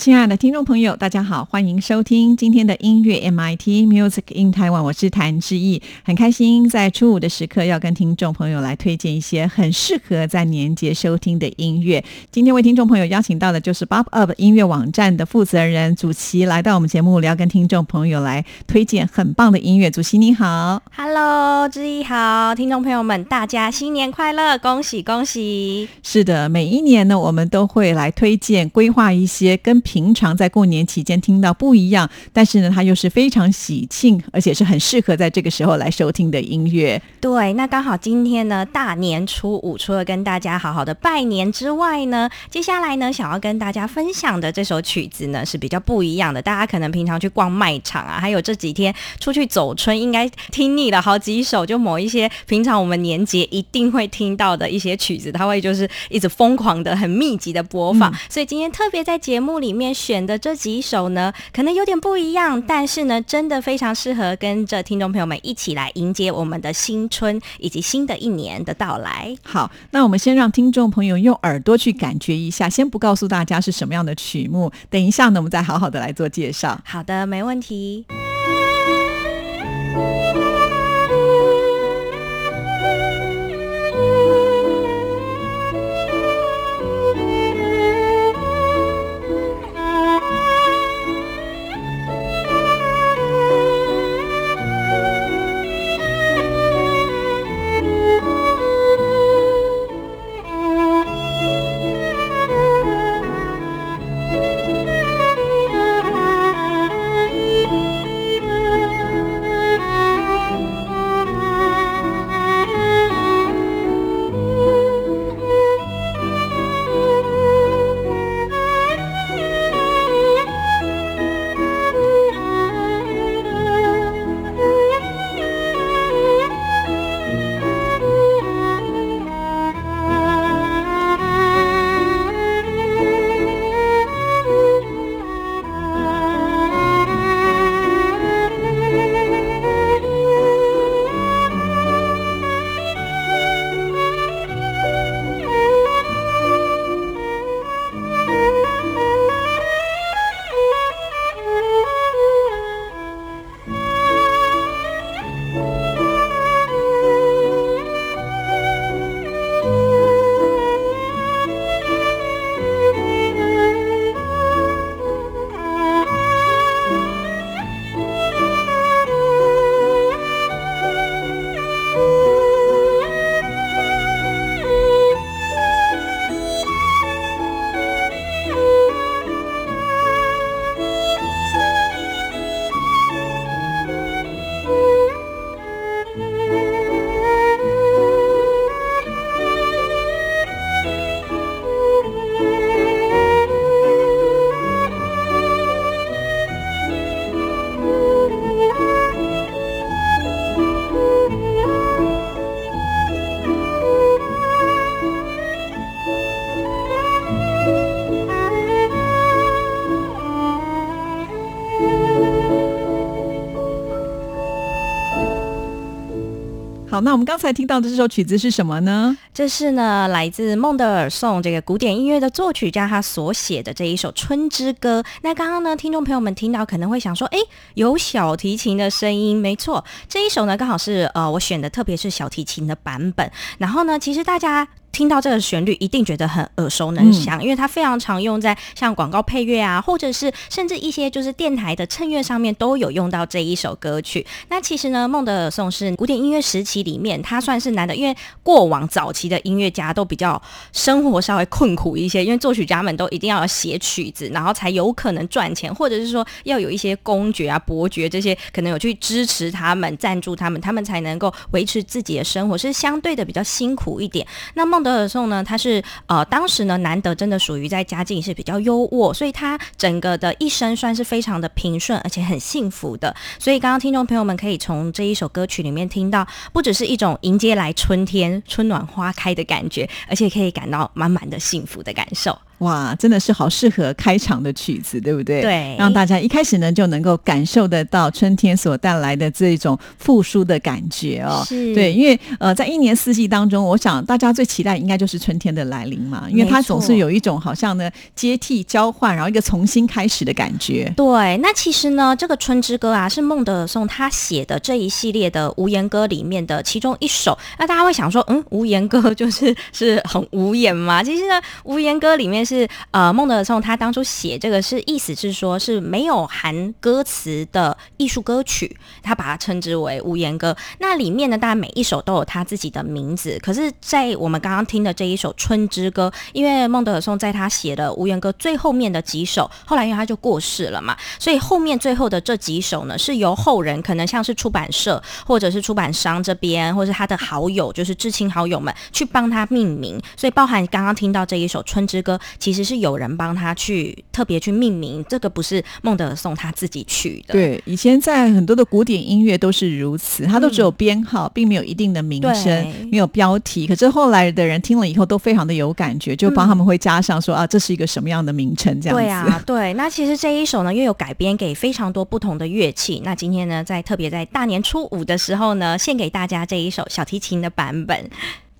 亲爱的听众朋友，大家好，欢迎收听今天的音乐 MIT Music in Taiwan，我是谭志毅，很开心在初五的时刻要跟听众朋友来推荐一些很适合在年节收听的音乐。今天为听众朋友邀请到的就是 Bob Up 音乐网站的负责人祖奇来到我们节目，要跟听众朋友来推荐很棒的音乐。祖奇你好，Hello，志毅好，听众朋友们大家新年快乐，恭喜恭喜！是的，每一年呢，我们都会来推荐规划一些跟平常在过年期间听到不一样，但是呢，它又是非常喜庆，而且是很适合在这个时候来收听的音乐。对，那刚好今天呢，大年初五，除了跟大家好好的拜年之外呢，接下来呢，想要跟大家分享的这首曲子呢，是比较不一样的。大家可能平常去逛卖场啊，还有这几天出去走春，应该听腻了好几首，就某一些平常我们年节一定会听到的一些曲子，它会就是一直疯狂的、很密集的播放。所以今天特别在节目里面。面选的这几首呢，可能有点不一样，但是呢，真的非常适合跟着听众朋友们一起来迎接我们的新春以及新的一年的到来。好，那我们先让听众朋友用耳朵去感觉一下，先不告诉大家是什么样的曲目，等一下呢，我们再好好的来做介绍。好的，没问题。好那我们刚才听到的这首曲子是什么呢？这是呢，来自孟德尔颂这个古典音乐的作曲家他所写的这一首《春之歌》。那刚刚呢，听众朋友们听到可能会想说，哎，有小提琴的声音，没错，这一首呢刚好是呃我选的，特别是小提琴的版本。然后呢，其实大家。听到这个旋律，一定觉得很耳熟能详，因为它非常常用在像广告配乐啊，或者是甚至一些就是电台的衬乐上面都有用到这一首歌曲。那其实呢，孟德尔颂是古典音乐时期里面，它算是难的，因为过往早期。的音乐家都比较生活稍微困苦一些，因为作曲家们都一定要写曲子，然后才有可能赚钱，或者是说要有一些公爵啊、伯爵这些可能有去支持他们、赞助他们，他们才能够维持自己的生活，是相对的比较辛苦一点。那孟德尔颂呢，他是呃当时呢难得真的属于在家境是比较优渥，所以他整个的一生算是非常的平顺，而且很幸福的。所以刚刚听众朋友们可以从这一首歌曲里面听到，不只是一种迎接来春天、春暖花开的感觉，而且可以感到满满的幸福的感受。哇，真的是好适合开场的曲子，对不对？对，让大家一开始呢就能够感受得到春天所带来的这种复苏的感觉哦。是，对，因为呃，在一年四季当中，我想大家最期待应该就是春天的来临嘛，因为它总是有一种好像呢接替、交换，然后一个重新开始的感觉。对，那其实呢，这个《春之歌》啊，是孟德尔颂他写的这一系列的无言歌里面的其中一首。那大家会想说，嗯，无言歌就是 是很无言吗？其实呢，无言歌里面。是呃，孟德尔颂他当初写这个是意思是说是没有含歌词的艺术歌曲，他把它称之为无言歌。那里面呢，当然每一首都有他自己的名字。可是，在我们刚刚听的这一首《春之歌》，因为孟德尔颂在他写的无言歌最后面的几首，后来因为他就过世了嘛，所以后面最后的这几首呢，是由后人可能像是出版社或者是出版商这边，或是他的好友，就是至亲好友们去帮他命名。所以包含刚刚听到这一首《春之歌》。其实是有人帮他去特别去命名，这个不是孟德尔颂他自己取的。对，以前在很多的古典音乐都是如此，它都只有编号，并没有一定的名称，没有标题。可是后来的人听了以后都非常的有感觉，就帮他们会加上说啊，这是一个什么样的名称这样子。对啊，对。那其实这一首呢，又有改编给非常多不同的乐器。那今天呢，在特别在大年初五的时候呢，献给大家这一首小提琴的版本。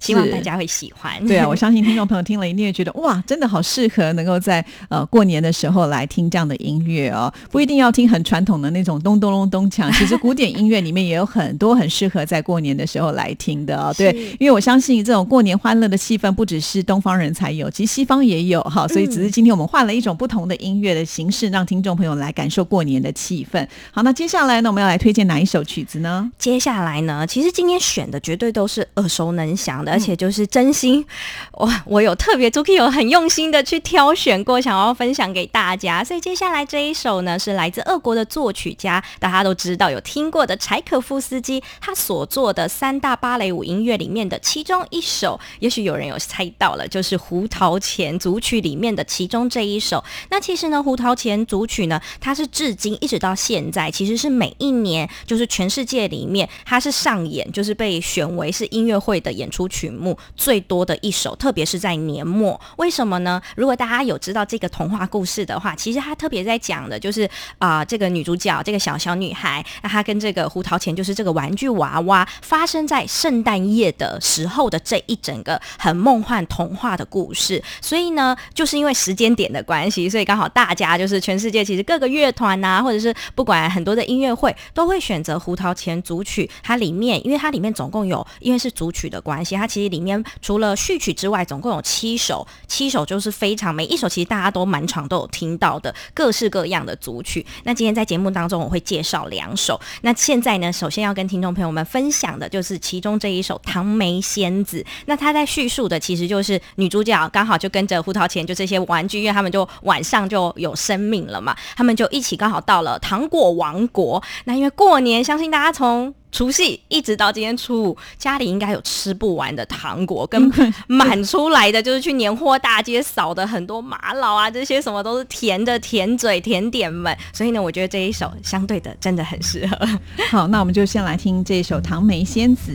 希望大家会喜欢。对啊，我 相信听众朋友听了一定会觉得哇，真的好适合能够在呃过年的时候来听这样的音乐哦。不一定要听很传统的那种咚咚咚咚锵，其实古典音乐里面也有很多很适合在过年的时候来听的哦。对，因为我相信这种过年欢乐的气氛不只是东方人才有，其实西方也有哈。所以只是今天我们换了一种不同的音乐的形式，让听众朋友来感受过年的气氛。好，那接下来呢，我们要来推荐哪一首曲子呢？接下来呢，其实今天选的绝对都是耳熟能详的。而且就是真心，我我有特别 Zuki 有很用心的去挑选过，想要分享给大家。所以接下来这一首呢，是来自俄国的作曲家，大家都知道有听过的柴可夫斯基，他所做的三大芭蕾舞音乐里面的其中一首，也许有人有猜到了，就是《胡桃钳》组曲里面的其中这一首。那其实呢，《胡桃钳》组曲呢，它是至今一直到现在，其实是每一年就是全世界里面它是上演，就是被选为是音乐会的演出曲。曲目最多的一首，特别是在年末，为什么呢？如果大家有知道这个童话故事的话，其实它特别在讲的就是啊，这个女主角这个小小女孩，那她跟这个胡桃钳，就是这个玩具娃娃，发生在圣诞夜的时候的这一整个很梦幻童话的故事。所以呢，就是因为时间点的关系，所以刚好大家就是全世界其实各个乐团呐，或者是不管很多的音乐会，都会选择胡桃钳组曲。它里面，因为它里面总共有，因为是组曲的关系，它其实里面除了序曲之外，总共有七首，七首就是非常每一首其实大家都满场都有听到的各式各样的组曲。那今天在节目当中我会介绍两首。那现在呢，首先要跟听众朋友们分享的就是其中这一首《唐梅仙子》。那他在叙述的其实就是女主角刚好就跟着胡桃钳，就这些玩具，因为他们就晚上就有生命了嘛，他们就一起刚好到了糖果王国。那因为过年，相信大家从除夕一直到今天初五，家里应该有吃不完的糖果，跟满出来的就是去年货大街扫的很多玛瑙啊，这些什么都是甜的甜嘴甜点们。所以呢，我觉得这一首相对的真的很适合。好，那我们就先来听这一首《唐梅仙子》。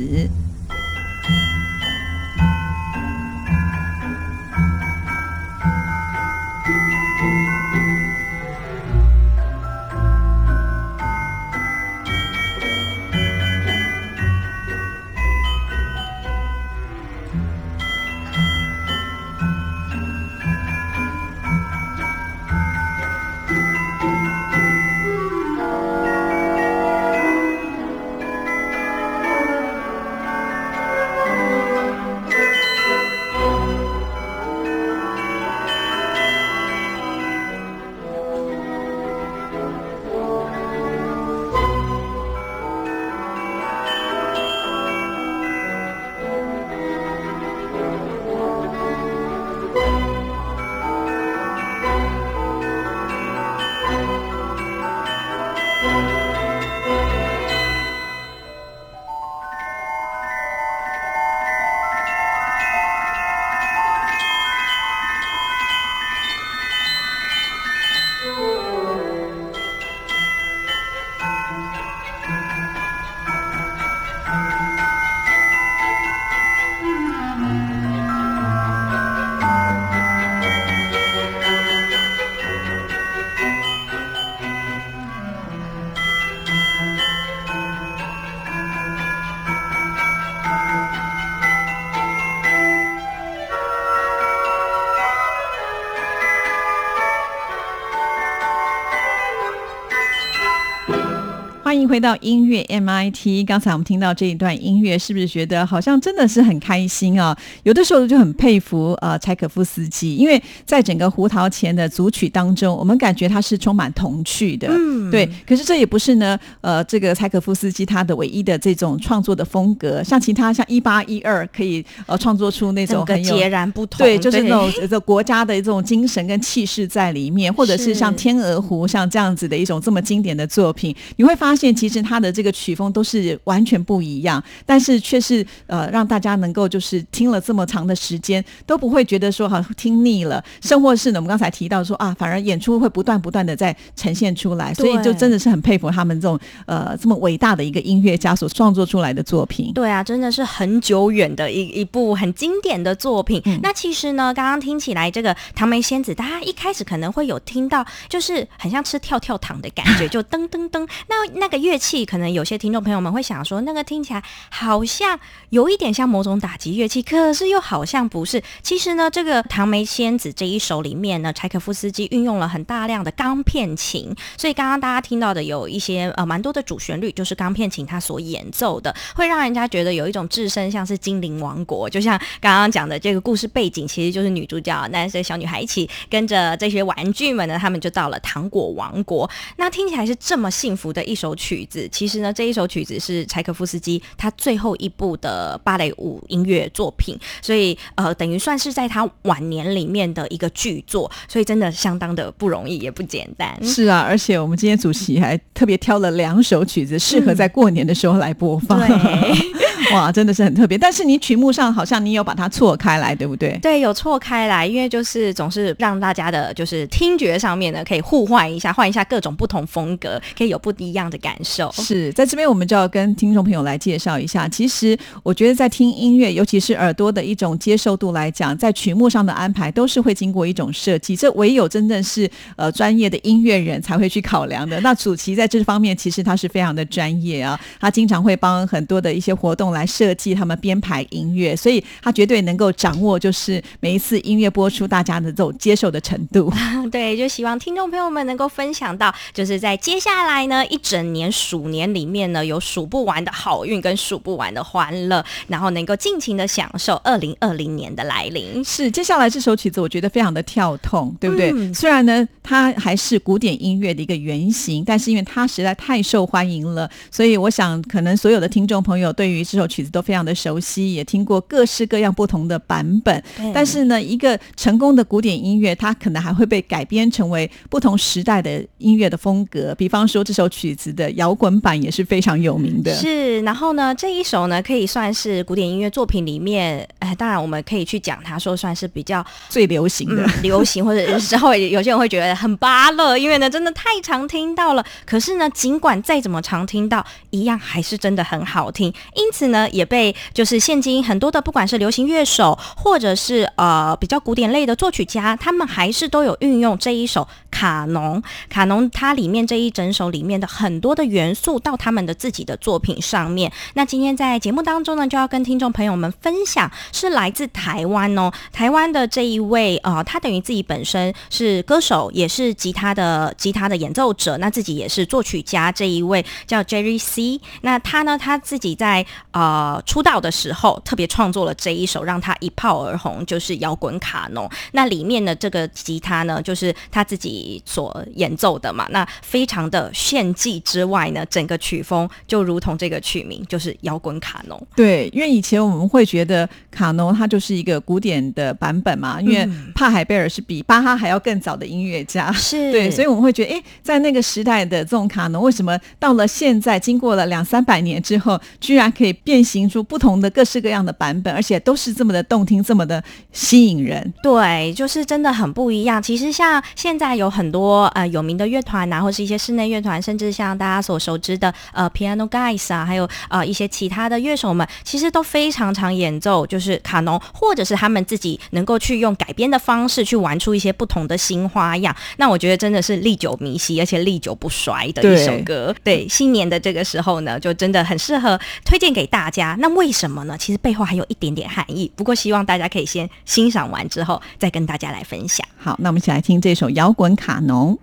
迎回到音乐 MIT。刚才我们听到这一段音乐，是不是觉得好像真的是很开心啊？有的时候就很佩服呃柴可夫斯基，因为在整个胡桃钳的组曲当中，我们感觉它是充满童趣的，嗯，对。可是这也不是呢，呃，这个柴可夫斯基他的唯一的这种创作的风格，像其他像一八一二可以呃创作出那种很截然不同，对，就是那种这国家的这种精神跟气势在里面，或者是像《天鹅湖》像这样子的一种这么经典的作品，你会发。发现其实他的这个曲风都是完全不一样，但是却是呃让大家能够就是听了这么长的时间都不会觉得说好听腻了，甚或是呢我们刚才提到说啊，反而演出会不断不断的在呈现出来，所以就真的是很佩服他们这种呃这么伟大的一个音乐家所创作出来的作品。对啊，真的是很久远的一一部很经典的作品。那其实呢，刚刚听起来这个唐梅仙子，大家一开始可能会有听到，就是很像吃跳跳糖的感觉，就噔噔噔，那那。那个乐器，可能有些听众朋友们会想说，那个听起来好像有一点像某种打击乐器，可是又好像不是。其实呢，这个《唐梅仙子》这一首里面呢，柴可夫斯基运用了很大量的钢片琴，所以刚刚大家听到的有一些呃蛮多的主旋律，就是钢片琴它所演奏的，会让人家觉得有一种置身像是精灵王国。就像刚刚讲的这个故事背景，其实就是女主角那些小女孩一起跟着这些玩具们呢，他们就到了糖果王国。那听起来是这么幸福的一首。曲子其实呢，这一首曲子是柴可夫斯基他最后一部的芭蕾舞音乐作品，所以呃，等于算是在他晚年里面的一个巨作，所以真的相当的不容易，也不简单。是啊，而且我们今天主席还特别挑了两首曲子，适合在过年的时候来播放。哇，真的是很特别。但是你曲目上好像你有把它错开来，对不对？对，有错开来，因为就是总是让大家的就是听觉上面呢可以互换一下，换一下各种不同风格，可以有不一样的感受。是在这边，我们就要跟听众朋友来介绍一下。其实我觉得在听音乐，尤其是耳朵的一种接受度来讲，在曲目上的安排都是会经过一种设计，这唯有真正是呃专业的音乐人才会去考量的。那主席在这方面其实他是非常的专业啊，他经常会帮很多的一些活动。来设计他们编排音乐，所以他绝对能够掌握，就是每一次音乐播出，大家的这种接受的程度。对，就希望听众朋友们能够分享到，就是在接下来呢一整年鼠年里面呢，有数不完的好运跟数不完的欢乐，然后能够尽情的享受二零二零年的来临。是，接下来这首曲子我觉得非常的跳痛，对不对？虽然呢，它还是古典音乐的一个原型，但是因为它实在太受欢迎了，所以我想可能所有的听众朋友对于这首。曲子都非常的熟悉，也听过各式各样不同的版本。但是呢，一个成功的古典音乐，它可能还会被改编成为不同时代的音乐的风格。比方说，这首曲子的摇滚版也是非常有名的。是，然后呢，这一首呢，可以算是古典音乐作品里面，哎，当然我们可以去讲，它说算是比较最流行的，流行或者之后有些人会觉得很巴乐，因为呢，真的太常听到了。可是呢，尽管再怎么常听到，一样还是真的很好听。因此。呢，也被就是现今很多的不管是流行乐手，或者是呃比较古典类的作曲家，他们还是都有运用这一首卡农。卡农它里面这一整首里面的很多的元素到他们的自己的作品上面。那今天在节目当中呢，就要跟听众朋友们分享，是来自台湾哦，台湾的这一位呃，他等于自己本身是歌手，也是吉他的吉他的演奏者，那自己也是作曲家。这一位叫 Jerry C，那他呢，他自己在呃。出道的时候特别创作了这一首，让他一炮而红，就是摇滚卡农。那里面的这个吉他呢，就是他自己所演奏的嘛。那非常的炫技之外呢，整个曲风就如同这个曲名，就是摇滚卡农。对，因为以前我们会觉得卡农它就是一个古典的版本嘛，因为帕海贝尔是比巴哈还要更早的音乐家，是对，所以我们会觉得，哎，在那个时代的这种卡农，为什么到了现在，经过了两三百年之后，居然可以变？变形出不同的各式各样的版本，而且都是这么的动听，这么的吸引人。对，就是真的很不一样。其实像现在有很多呃有名的乐团啊，或是一些室内乐团，甚至像大家所熟知的呃 Piano Guys 啊，还有呃一些其他的乐手们，其实都非常常演奏就是卡农，或者是他们自己能够去用改编的方式去玩出一些不同的新花样。那我觉得真的是历久弥新，而且历久不衰的一首歌。对，新年的这个时候呢，就真的很适合推荐给大。大家，那为什么呢？其实背后还有一点点含义。不过希望大家可以先欣赏完之后，再跟大家来分享。好，那我们一起来听这首摇滚卡农。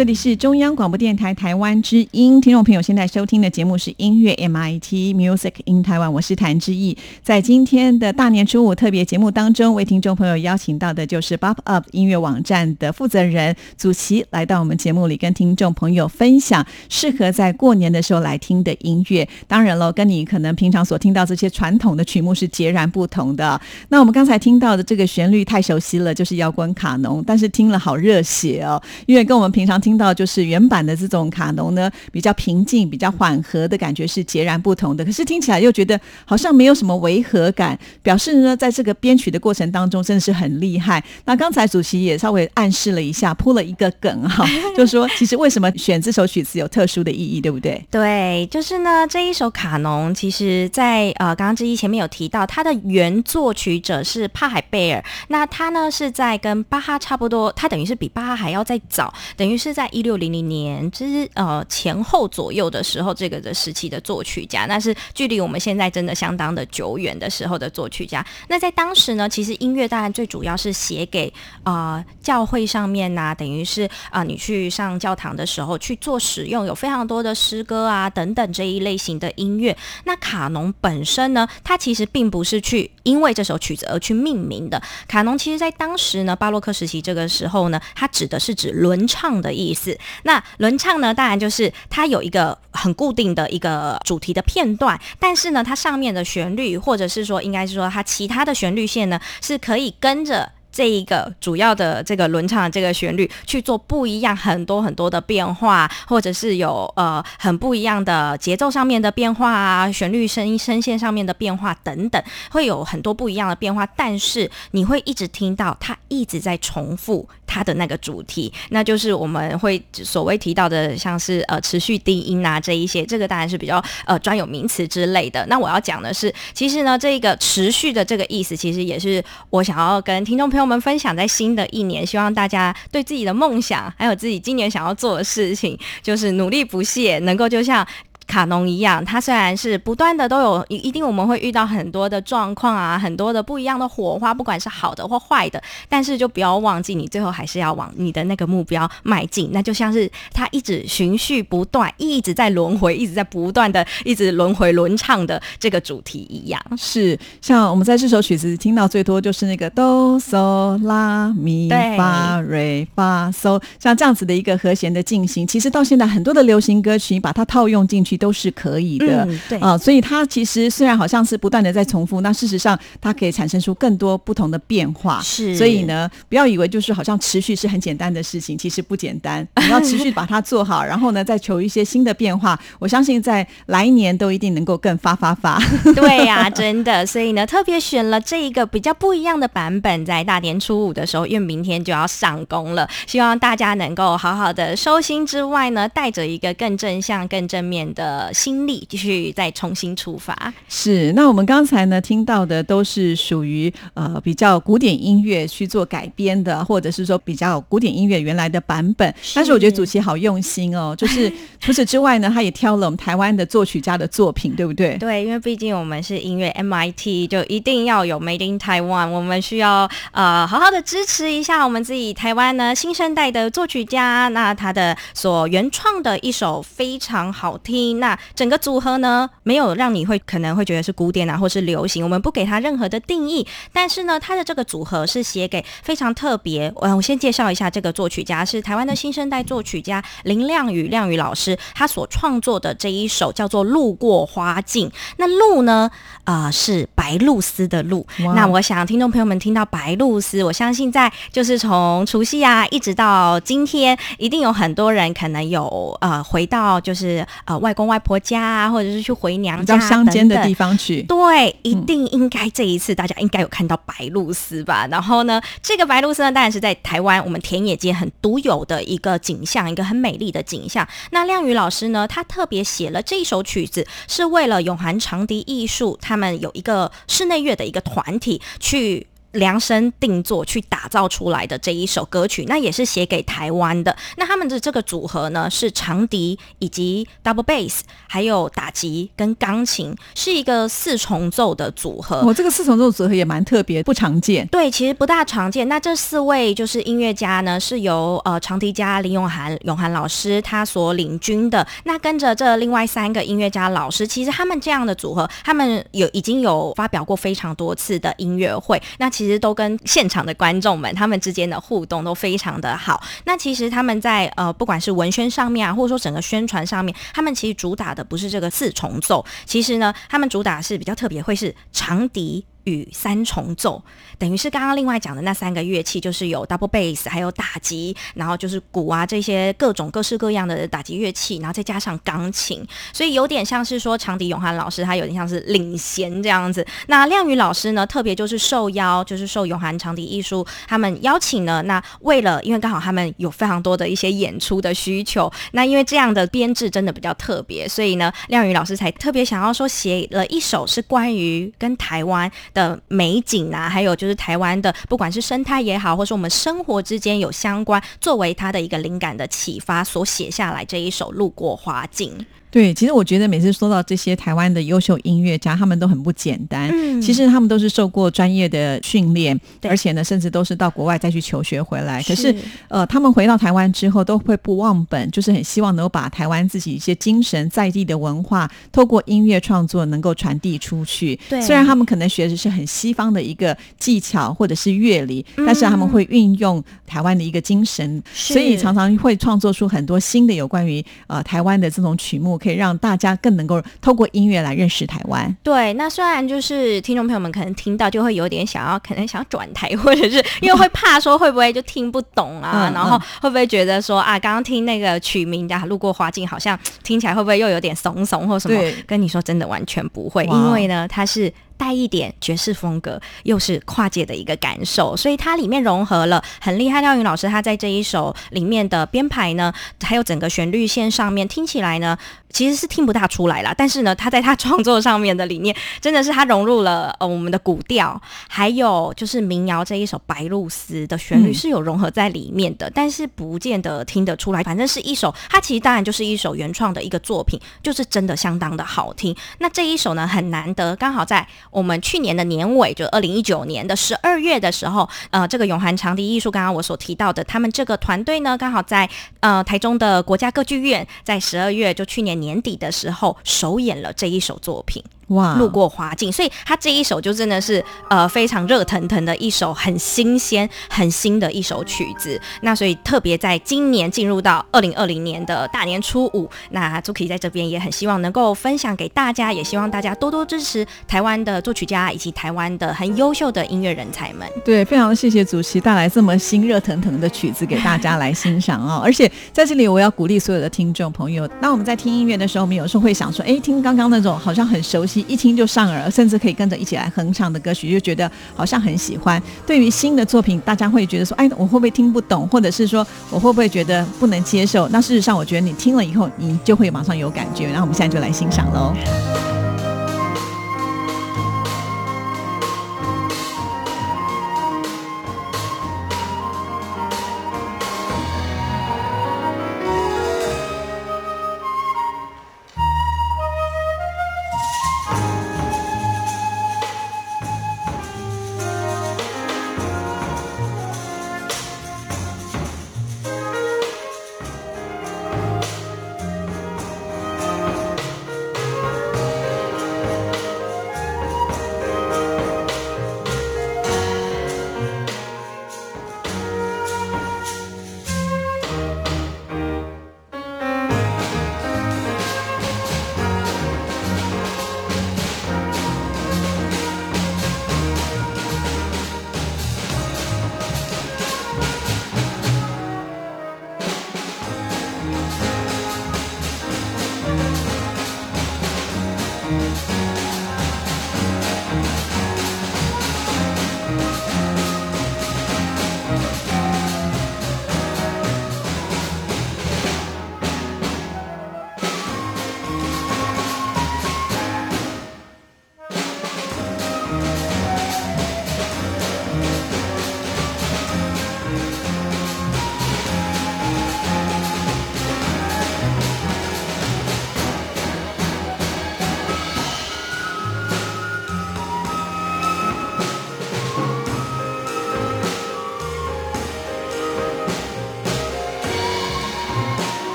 这里是中央广播电台台湾之音，听众朋友现在收听的节目是音乐 MIT Music in Taiwan，我是谭志毅。在今天的大年初五特别节目当中，为听众朋友邀请到的就是 Bop Up 音乐网站的负责人祖奇，来到我们节目里跟听众朋友分享适合在过年的时候来听的音乐。当然了，跟你可能平常所听到这些传统的曲目是截然不同的。那我们刚才听到的这个旋律太熟悉了，就是摇滚卡农，但是听了好热血哦，因为跟我们平常听。听到就是原版的这种卡农呢，比较平静、比较缓和的感觉是截然不同的。可是听起来又觉得好像没有什么违和感，表示呢，在这个编曲的过程当中真的是很厉害。那刚才主席也稍微暗示了一下，铺了一个梗哈，就是说其实为什么选这首曲子有特殊的意义，对不对？对，就是呢，这一首卡农，其实在呃刚刚之一前面有提到，它的原作曲者是帕海贝尔，那他呢是在跟巴哈差不多，他等于是比巴哈还要再早，等于是在。在一六零零年之呃前后左右的时候，这个的时期的作曲家，那是距离我们现在真的相当的久远的时候的作曲家。那在当时呢，其实音乐当然最主要是写给啊教会上面呐，等于是啊你去上教堂的时候去做使用，有非常多的诗歌啊等等这一类型的音乐。那卡农本身呢，它其实并不是去因为这首曲子而去命名的。卡农其实在当时呢，巴洛克时期这个时候呢，它指的是指轮唱的意。意思，那轮唱呢？当然就是它有一个很固定的一个主题的片段，但是呢，它上面的旋律，或者是说，应该是说它其他的旋律线呢，是可以跟着。这一个主要的这个轮唱的这个旋律去做不一样很多很多的变化，或者是有呃很不一样的节奏上面的变化啊，旋律声音声线上面的变化等等，会有很多不一样的变化。但是你会一直听到它一直在重复它的那个主题，那就是我们会所谓提到的，像是呃持续低音啊这一些，这个当然是比较呃专有名词之类的。那我要讲的是，其实呢，这个持续的这个意思，其实也是我想要跟听众朋友。我们分享在新的一年，希望大家对自己的梦想，还有自己今年想要做的事情，就是努力不懈，能够就像。卡农一样，它虽然是不断的都有一一定我们会遇到很多的状况啊，很多的不一样的火花，不管是好的或坏的，但是就不要忘记，你最后还是要往你的那个目标迈进。那就像是它一直循序不断，一直在轮回，一直在不断的一直轮回轮唱的这个主题一样。是像我们在这首曲子听到最多就是那个哆嗦拉咪发瑞发嗦，像这样子的一个和弦的进行，其实到现在很多的流行歌曲把它套用进去。都是可以的，对啊，所以它其实虽然好像是不断的在重复，那事实上它可以产生出更多不同的变化。是，所以呢，不要以为就是好像持续是很简单的事情，其实不简单。你要持续把它做好，然后呢，再求一些新的变化。我相信在来年都一定能够更发发发。对呀，真的。所以呢，特别选了这一个比较不一样的版本，在大年初五的时候，因为明天就要上工了，希望大家能够好好的收心之外呢，带着一个更正向、更正面的。呃，心力继续再重新出发。是，那我们刚才呢听到的都是属于呃比较古典音乐去做改编的，或者是说比较古典音乐原来的版本。但是我觉得主席好用心哦，就是 除此之外呢，他也挑了我们台湾的作曲家的作品，对不对？对，因为毕竟我们是音乐 MIT，就一定要有 Made in Taiwan，我们需要呃好好的支持一下我们自己台湾呢新生代的作曲家，那他的所原创的一首非常好听。那整个组合呢，没有让你会可能会觉得是古典啊，或是流行，我们不给它任何的定义。但是呢，它的这个组合是写给非常特别。嗯，我先介绍一下这个作曲家是台湾的新生代作曲家林亮宇，亮宇老师他所创作的这一首叫做《路过花径》。那路呢，啊是白露丝的露。那我想听众朋友们听到白露丝，我相信在就是从除夕啊一直到今天，一定有很多人可能有呃回到就是呃外公。外婆家啊，或者是去回娘家乡间的地方去，对，一定应该这一次大家应该有看到白露丝吧？然后呢，这个白露丝呢，当然是在台湾我们田野间很独有的一个景象，一个很美丽的景象。那亮宇老师呢，他特别写了这一首曲子，是为了永涵长笛艺术，他们有一个室内乐的一个团体去。量身定做去打造出来的这一首歌曲，那也是写给台湾的。那他们的这个组合呢，是长笛以及 double bass，还有打击跟钢琴，是一个四重奏的组合。我这个四重奏组合也蛮特别，不常见。对，其实不大常见。那这四位就是音乐家呢，是由呃长笛家林永涵永涵老师他所领军的。那跟着这另外三个音乐家老师，其实他们这样的组合，他们有已经有发表过非常多次的音乐会。那其其实都跟现场的观众们他们之间的互动都非常的好。那其实他们在呃不管是文宣上面啊，或者说整个宣传上面，他们其实主打的不是这个四重奏，其实呢，他们主打是比较特别，会是长笛。与三重奏，等于是刚刚另外讲的那三个乐器，就是有 double bass，还有打击，然后就是鼓啊这些各种各式各样的打击乐器，然后再加上钢琴，所以有点像是说长笛永汉老师他有点像是领衔这样子。那亮宇老师呢，特别就是受邀，就是受永汉长笛艺术他们邀请呢。那为了因为刚好他们有非常多的一些演出的需求，那因为这样的编制真的比较特别，所以呢，亮宇老师才特别想要说写了一首是关于跟台湾。的的美景啊，还有就是台湾的，不管是生态也好，或是我们生活之间有相关，作为他的一个灵感的启发，所写下来这一首《路过花境》。对，其实我觉得每次说到这些台湾的优秀音乐家，他们都很不简单。嗯，其实他们都是受过专业的训练，而且呢，甚至都是到国外再去求学回来。可是，呃，他们回到台湾之后，都会不忘本，就是很希望能够把台湾自己一些精神、在地的文化，透过音乐创作能够传递出去。对，虽然他们可能学的是很西方的一个技巧或者是乐理，但是他们会运用台湾的一个精神，所以常常会创作出很多新的有关于呃台湾的这种曲目。可以让大家更能够透过音乐来认识台湾。对，那虽然就是听众朋友们可能听到就会有点想要，可能想要转台，或者是因为会怕说会不会就听不懂啊，然后会不会觉得说啊，刚刚听那个曲名的《路过花境》，好像听起来会不会又有点怂怂或什么？跟你说真的完全不会，因为呢，它是。带一点爵士风格，又是跨界的一个感受，所以它里面融合了很厉害。廖云老师他在这一首里面的编排呢，还有整个旋律线上面听起来呢。其实是听不大出来啦，但是呢，他在他创作上面的理念，真的是他融入了呃我们的古调，还有就是民谣这一首《白露丝》的旋律是有融合在里面的，但是不见得听得出来。反正是一首，它其实当然就是一首原创的一个作品，就是真的相当的好听。那这一首呢很难得，刚好在我们去年的年尾，就二零一九年的十二月的时候，呃，这个永恒长笛艺术，刚刚我所提到的，他们这个团队呢，刚好在呃台中的国家歌剧院，在十二月就去年。年底的时候，首演了这一首作品。哇，路过花境，所以他这一首就真的是呃非常热腾腾的一首很新鲜、很新的一首曲子。那所以特别在今年进入到二零二零年的大年初五，那朱 k 在这边也很希望能够分享给大家，也希望大家多多支持台湾的作曲家以及台湾的很优秀的音乐人才们。对，非常谢谢主席带来这么新热腾腾的曲子给大家来欣赏哦！而且在这里我要鼓励所有的听众朋友，当我们在听音乐的时候，我们有时候会想说，哎，听刚刚那种好像很熟悉。一听就上耳，甚至可以跟着一起来哼唱的歌曲，就觉得好像很喜欢。对于新的作品，大家会觉得说：“哎，我会不会听不懂？”或者是说：“我会不会觉得不能接受？”那事实上，我觉得你听了以后，你就会马上有感觉。那我们现在就来欣赏喽。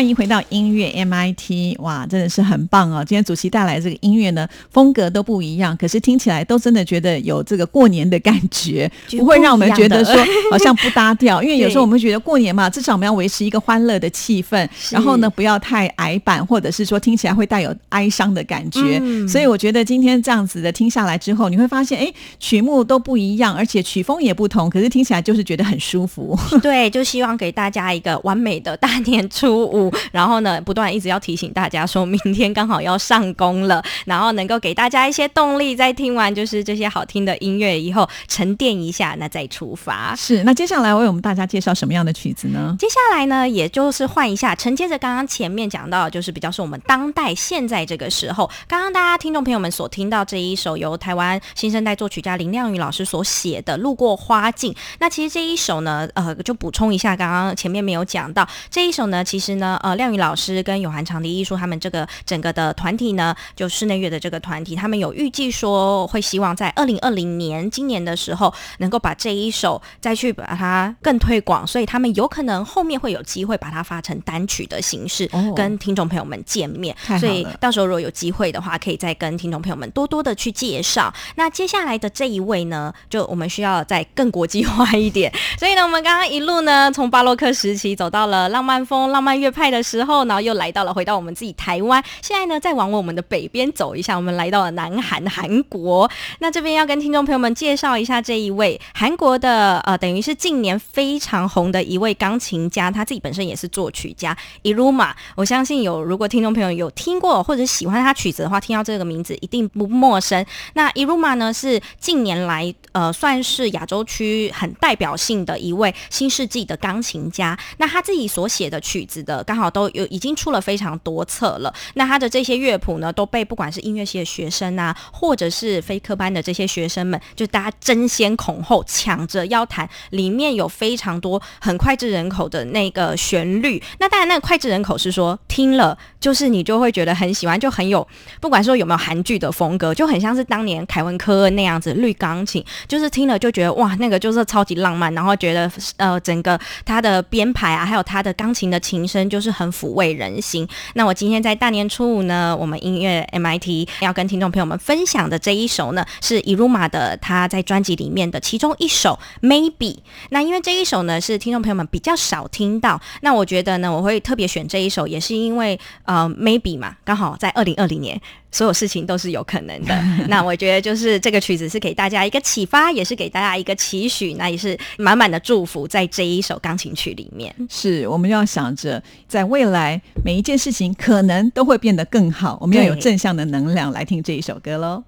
欢迎回到音乐 MIT，哇，真的是很棒哦！今天主席带来这个音乐呢，风格都不一样，可是听起来都真的觉得有这个过年的感觉，不会让我们觉得说好像不搭调。因为有时候 我们觉得过年嘛，至少我们要维持一个欢乐的气氛，然后呢不要太矮板，或者是说听起来会带有哀伤的感觉。所以我觉得今天这样子的听下来之后，你会发现，哎，曲目都不一样，而且曲风也不同，可是听起来就是觉得很舒服。对，就希望给大家一个完美的大年初五。然后呢，不断一直要提醒大家，说明天刚好要上工了，然后能够给大家一些动力，在听完就是这些好听的音乐以后，沉淀一下，那再出发。是，那接下来为我们大家介绍什么样的曲子呢？接下来呢，也就是换一下，承接着刚刚前面讲到，就是比较是我们当代现在这个时候，刚刚大家听众朋友们所听到这一首由台湾新生代作曲家林亮宇老师所写的《路过花境》。那其实这一首呢，呃，就补充一下，刚刚前面没有讲到这一首呢，其实呢，呃，亮。宇老师跟永涵长笛艺术他们这个整个的团体呢，就室内乐的这个团体，他们有预计说会希望在二零二零年今年的时候，能够把这一首再去把它更推广，所以他们有可能后面会有机会把它发成单曲的形式，跟听众朋友们见面。所以到时候如果有机会的话，可以再跟听众朋友们多多的去介绍。那接下来的这一位呢，就我们需要再更国际化一点。所以呢，我们刚刚一路呢，从巴洛克时期走到了浪漫风、浪漫乐派的时。之后，然后又来到了回到我们自己台湾。现在呢，再往我们的北边走一下，我们来到了南韩韩国。那这边要跟听众朋友们介绍一下这一位韩国的呃，等于是近年非常红的一位钢琴家，他自己本身也是作曲家 Iruma。我相信有如果听众朋友有听过或者喜欢他曲子的话，听到这个名字一定不陌生。那 Iruma 呢是近年来呃算是亚洲区很代表性的一位新世纪的钢琴家。那他自己所写的曲子的刚好都。有已经出了非常多册了，那他的这些乐谱呢，都被不管是音乐系的学生啊，或者是非科班的这些学生们，就大家争先恐后抢着要弹。里面有非常多很脍炙人口的那个旋律，那当然那个脍炙人口是说听了就是你就会觉得很喜欢，就很有不管说有没有韩剧的风格，就很像是当年凯文科恩那样子绿钢琴，就是听了就觉得哇，那个就是超级浪漫，然后觉得呃整个他的编排啊，还有他的钢琴的琴声就是很。抚慰人心。那我今天在大年初五呢，我们音乐 MIT 要跟听众朋友们分享的这一首呢，是 Iruma 的他在专辑里面的其中一首 Maybe。那因为这一首呢是听众朋友们比较少听到，那我觉得呢我会特别选这一首，也是因为呃 Maybe 嘛，刚好在二零二零年。所有事情都是有可能的。那我觉得就是这个曲子是给大家一个启发，也是给大家一个期许，那也是满满的祝福在这一首钢琴曲里面。是我们要想着，在未来每一件事情可能都会变得更好，我们要有正向的能量来听这一首歌喽。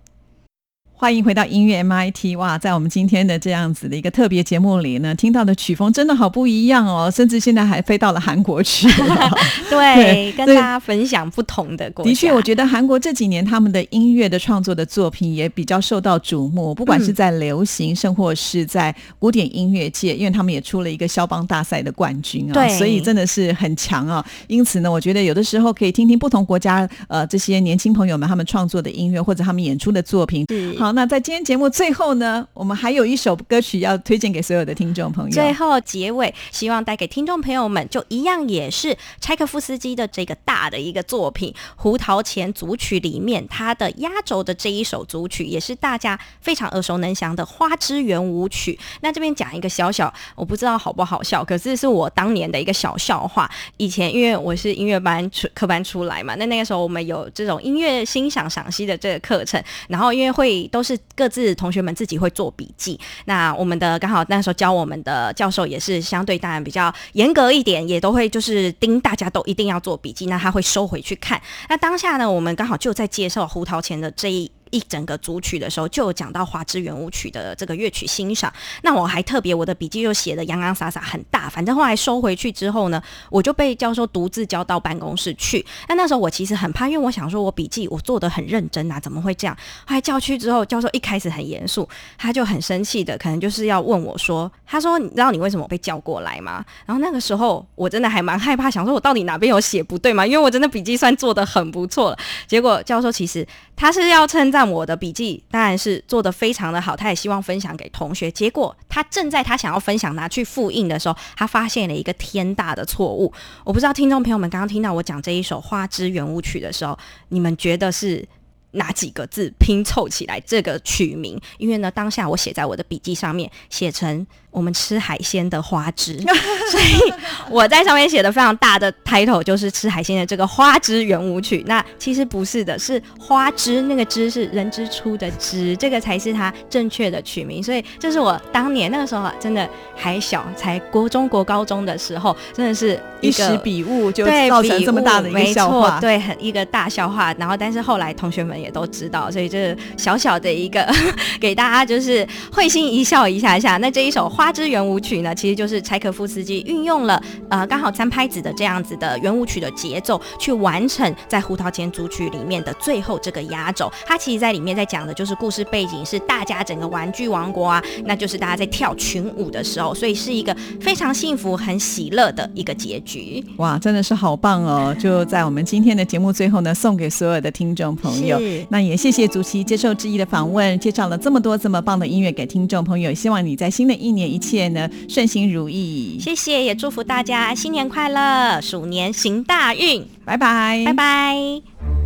欢迎回到音乐 MIT 哇，在我们今天的这样子的一个特别节目里呢，听到的曲风真的好不一样哦，甚至现在还飞到了韩国去。对，跟大家分享不同的国家。的确，我觉得韩国这几年他们的音乐的创作的作品也比较受到瞩目，不管是在流行，甚或是在古典音乐界，因为他们也出了一个肖邦大赛的冠军啊，所以真的是很强啊。因此呢，我觉得有的时候可以听听不同国家呃这些年轻朋友们他们创作的音乐或者他们演出的作品。好。那在今天节目最后呢，我们还有一首歌曲要推荐给所有的听众朋友。最后结尾，希望带给听众朋友们，就一样也是柴可夫斯基的这个大的一个作品《胡桃钳组曲》里面，它的压轴的这一首组曲，也是大家非常耳熟能详的《花之圆舞曲》。那这边讲一个小小，我不知道好不好笑，可是是我当年的一个小笑话。以前因为我是音乐班出科班出来嘛，那那个时候我们有这种音乐欣赏赏析的这个课程，然后因为会都是各自同学们自己会做笔记，那我们的刚好那时候教我们的教授也是相对当然比较严格一点，也都会就是盯大家都一定要做笔记，那他会收回去看。那当下呢，我们刚好就在介绍胡桃钳的这一。一整个组曲的时候，就有讲到《华之圆舞曲》的这个乐曲欣赏。那我还特别我的笔记又写的洋洋洒洒很大，反正后来收回去之后呢，我就被教授独自交到办公室去。那那时候我其实很怕，因为我想说我笔记我做的很认真啊，怎么会这样？后来叫去之后，教授一开始很严肃，他就很生气的，可能就是要问我说：“他说你知道你为什么被叫过来吗？”然后那个时候我真的还蛮害怕，想说我到底哪边有写不对吗？因为我真的笔记算做的很不错了。结果教授其实他是要称赞。我的笔记当然是做的非常的好，他也希望分享给同学。结果他正在他想要分享拿去复印的时候，他发现了一个天大的错误。我不知道听众朋友们刚刚听到我讲这一首《花之圆舞曲》的时候，你们觉得是哪几个字拼凑起来这个曲名？因为呢，当下我写在我的笔记上面，写成。我们吃海鲜的花枝，所以我在上面写的非常大的 title 就是吃海鲜的这个花枝圆舞曲。那其实不是的，是花枝，那个枝是人之初的枝，这个才是它正确的取名。所以这是我当年那个时候真的还小，才国中国高中的时候，真的是一时笔误就造成这么大的一个笑话，对，很一个大笑话。然后但是后来同学们也都知道，所以这小小的一个 给大家就是会心一笑一下下。那这一首花。花之圆舞曲呢，其实就是柴可夫斯基运用了呃刚好三拍子的这样子的圆舞曲的节奏，去完成在胡桃钳组曲里面的最后这个压轴。它其实在里面在讲的就是故事背景是大家整个玩具王国啊，那就是大家在跳群舞的时候，所以是一个非常幸福、很喜乐的一个结局。哇，真的是好棒哦！就在我们今天的节目最后呢，送给所有的听众朋友。那也谢谢主席接受志毅的访问，介绍了这么多这么棒的音乐给听众朋友。希望你在新的一年。一切呢顺心如意，谢谢，也祝福大家新年快乐，鼠年行大运，拜拜，拜拜。